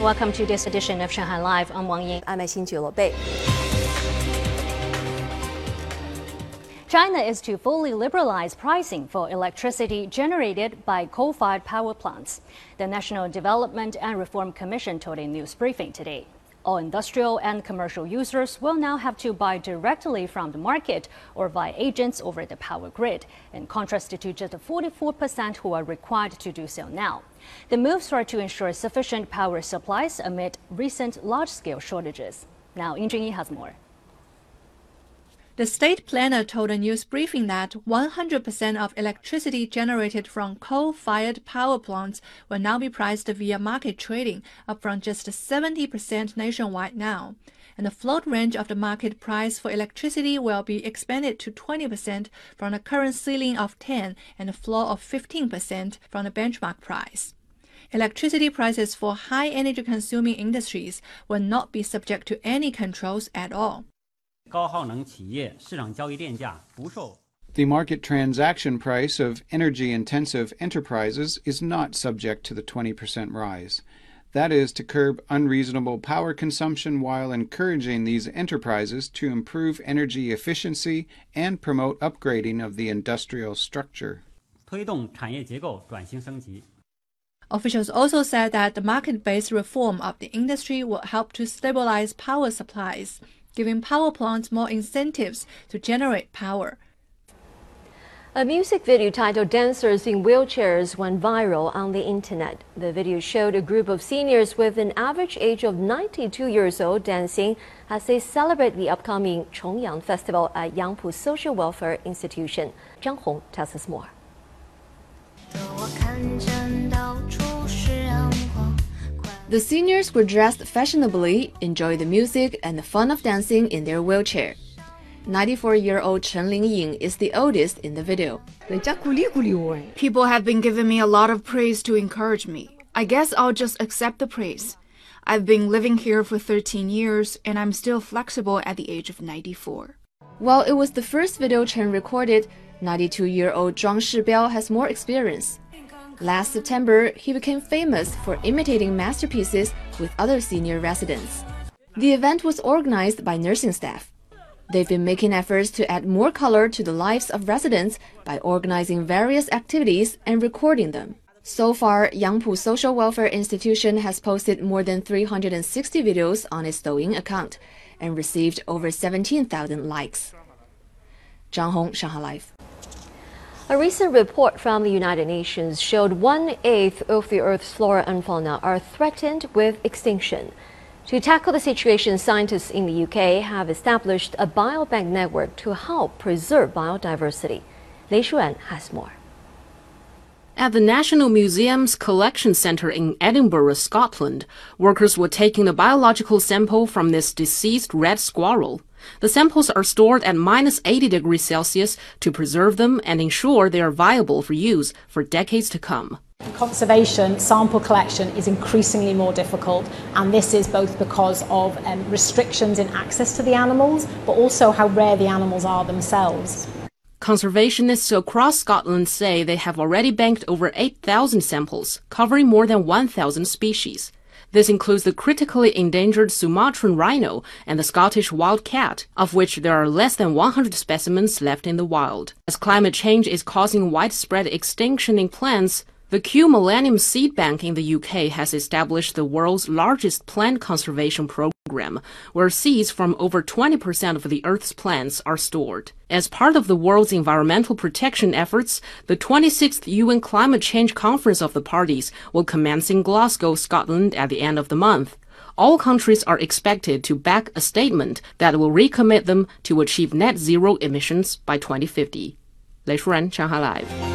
Welcome to this edition of Shanghai Live. I'm Wang Ying. I'm Xin Bei. China is to fully liberalize pricing for electricity generated by coal-fired power plants. The National Development and Reform Commission told a news briefing today. All industrial and commercial users will now have to buy directly from the market or via agents over the power grid, in contrast to just 44% who are required to do so now. The moves are to ensure sufficient power supplies amid recent large scale shortages. Now, Ying Junyi has more. The state planner told a news briefing that 100% of electricity generated from coal-fired power plants will now be priced via market trading, up from just 70% nationwide now. And the float range of the market price for electricity will be expanded to 20% from the current ceiling of 10 and a floor of 15% from the benchmark price. Electricity prices for high energy consuming industries will not be subject to any controls at all. The market transaction price of energy intensive enterprises is not subject to the 20% rise. That is to curb unreasonable power consumption while encouraging these enterprises to improve energy efficiency and promote upgrading of the industrial structure. Officials also said that the market based reform of the industry will help to stabilize power supplies giving power plants more incentives to generate power. A music video titled Dancers in Wheelchairs went viral on the internet. The video showed a group of seniors with an average age of 92 years old dancing as they celebrate the upcoming Chongyang Festival at Yangpu Social Welfare Institution. Zhang Hong tells us more. The seniors were dressed fashionably, enjoyed the music and the fun of dancing in their wheelchair. 94-year-old Chen Lingying is the oldest in the video. People have been giving me a lot of praise to encourage me. I guess I'll just accept the praise. I've been living here for 13 years and I'm still flexible at the age of 94. While it was the first video Chen recorded, 92-year-old Zhuang Shibiao has more experience. Last September, he became famous for imitating masterpieces with other senior residents. The event was organized by nursing staff. They've been making efforts to add more color to the lives of residents by organizing various activities and recording them. So far, Yangpu Social Welfare Institution has posted more than 360 videos on its Douyin account and received over 17,000 likes. Zhang Hong, Shanghai Live. A recent report from the United Nations showed one eighth of the Earth's flora and fauna are threatened with extinction. To tackle the situation, scientists in the UK have established a biobank network to help preserve biodiversity. Lei Shuran has more. At the National Museum's Collection Centre in Edinburgh, Scotland, workers were taking a biological sample from this deceased red squirrel. The samples are stored at minus 80 degrees Celsius to preserve them and ensure they are viable for use for decades to come. Conservation sample collection is increasingly more difficult, and this is both because of um, restrictions in access to the animals, but also how rare the animals are themselves. Conservationists across Scotland say they have already banked over 8,000 samples, covering more than 1,000 species. This includes the critically endangered Sumatran rhino and the Scottish wild cat, of which there are less than 100 specimens left in the wild. As climate change is causing widespread extinction in plants, the Kew Millennium Seed Bank in the UK has established the world's largest plant conservation program, where seeds from over 20% of the Earth's plants are stored. As part of the world's environmental protection efforts, the 26th UN Climate Change Conference of the Parties will commence in Glasgow, Scotland at the end of the month. All countries are expected to back a statement that will recommit them to achieve net zero emissions by 2050. 雷淑然，上海 Live。